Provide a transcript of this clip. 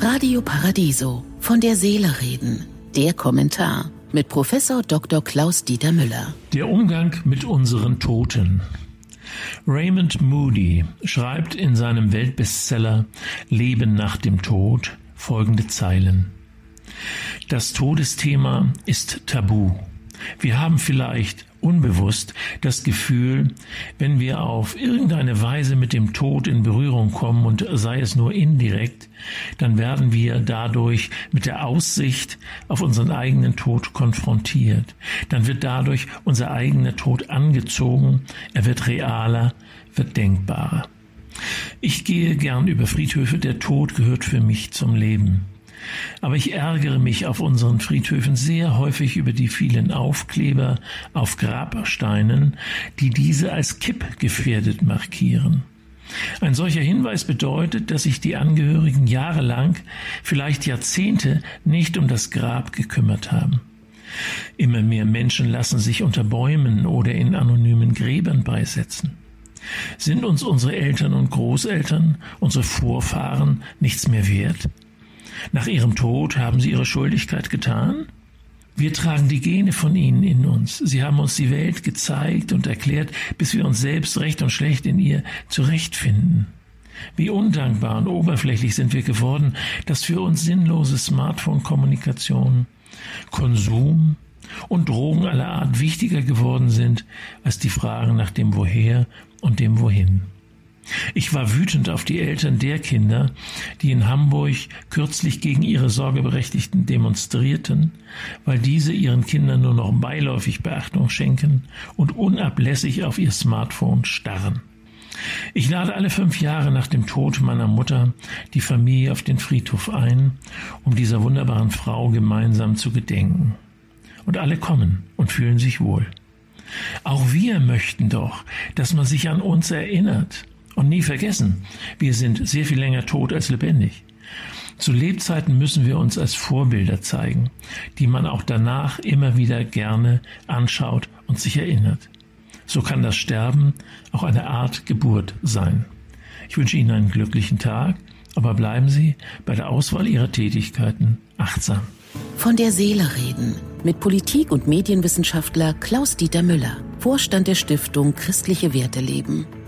Radio Paradiso von der Seele reden. Der Kommentar mit Professor Dr. Klaus Dieter Müller. Der Umgang mit unseren Toten. Raymond Moody schreibt in seinem Weltbestseller Leben nach dem Tod folgende Zeilen. Das Todesthema ist tabu. Wir haben vielleicht unbewusst das Gefühl, wenn wir auf irgendeine Weise mit dem Tod in Berührung kommen und sei es nur indirekt, dann werden wir dadurch mit der Aussicht auf unseren eigenen Tod konfrontiert. Dann wird dadurch unser eigener Tod angezogen, er wird realer, wird denkbarer. Ich gehe gern über Friedhöfe, der Tod gehört für mich zum Leben. Aber ich ärgere mich auf unseren Friedhöfen sehr häufig über die vielen Aufkleber auf Grabsteinen, die diese als kippgefährdet markieren. Ein solcher Hinweis bedeutet, dass sich die Angehörigen jahrelang, vielleicht Jahrzehnte nicht um das Grab gekümmert haben. Immer mehr Menschen lassen sich unter Bäumen oder in anonymen Gräbern beisetzen. Sind uns unsere Eltern und Großeltern, unsere Vorfahren nichts mehr wert? Nach ihrem Tod haben sie ihre Schuldigkeit getan? Wir tragen die Gene von ihnen in uns. Sie haben uns die Welt gezeigt und erklärt, bis wir uns selbst recht und schlecht in ihr zurechtfinden. Wie undankbar und oberflächlich sind wir geworden, dass für uns sinnlose Smartphone-Kommunikation, Konsum und Drogen aller Art wichtiger geworden sind als die Fragen nach dem Woher und dem Wohin. Ich war wütend auf die Eltern der Kinder, die in Hamburg kürzlich gegen ihre Sorgeberechtigten demonstrierten, weil diese ihren Kindern nur noch beiläufig Beachtung schenken und unablässig auf ihr Smartphone starren. Ich lade alle fünf Jahre nach dem Tod meiner Mutter die Familie auf den Friedhof ein, um dieser wunderbaren Frau gemeinsam zu gedenken. Und alle kommen und fühlen sich wohl. Auch wir möchten doch, dass man sich an uns erinnert und nie vergessen, wir sind sehr viel länger tot als lebendig. Zu Lebzeiten müssen wir uns als Vorbilder zeigen, die man auch danach immer wieder gerne anschaut und sich erinnert. So kann das Sterben auch eine Art Geburt sein. Ich wünsche Ihnen einen glücklichen Tag, aber bleiben Sie bei der Auswahl Ihrer Tätigkeiten achtsam. Von der Seele reden mit Politik- und Medienwissenschaftler Klaus-Dieter Müller, Vorstand der Stiftung Christliche Werte leben.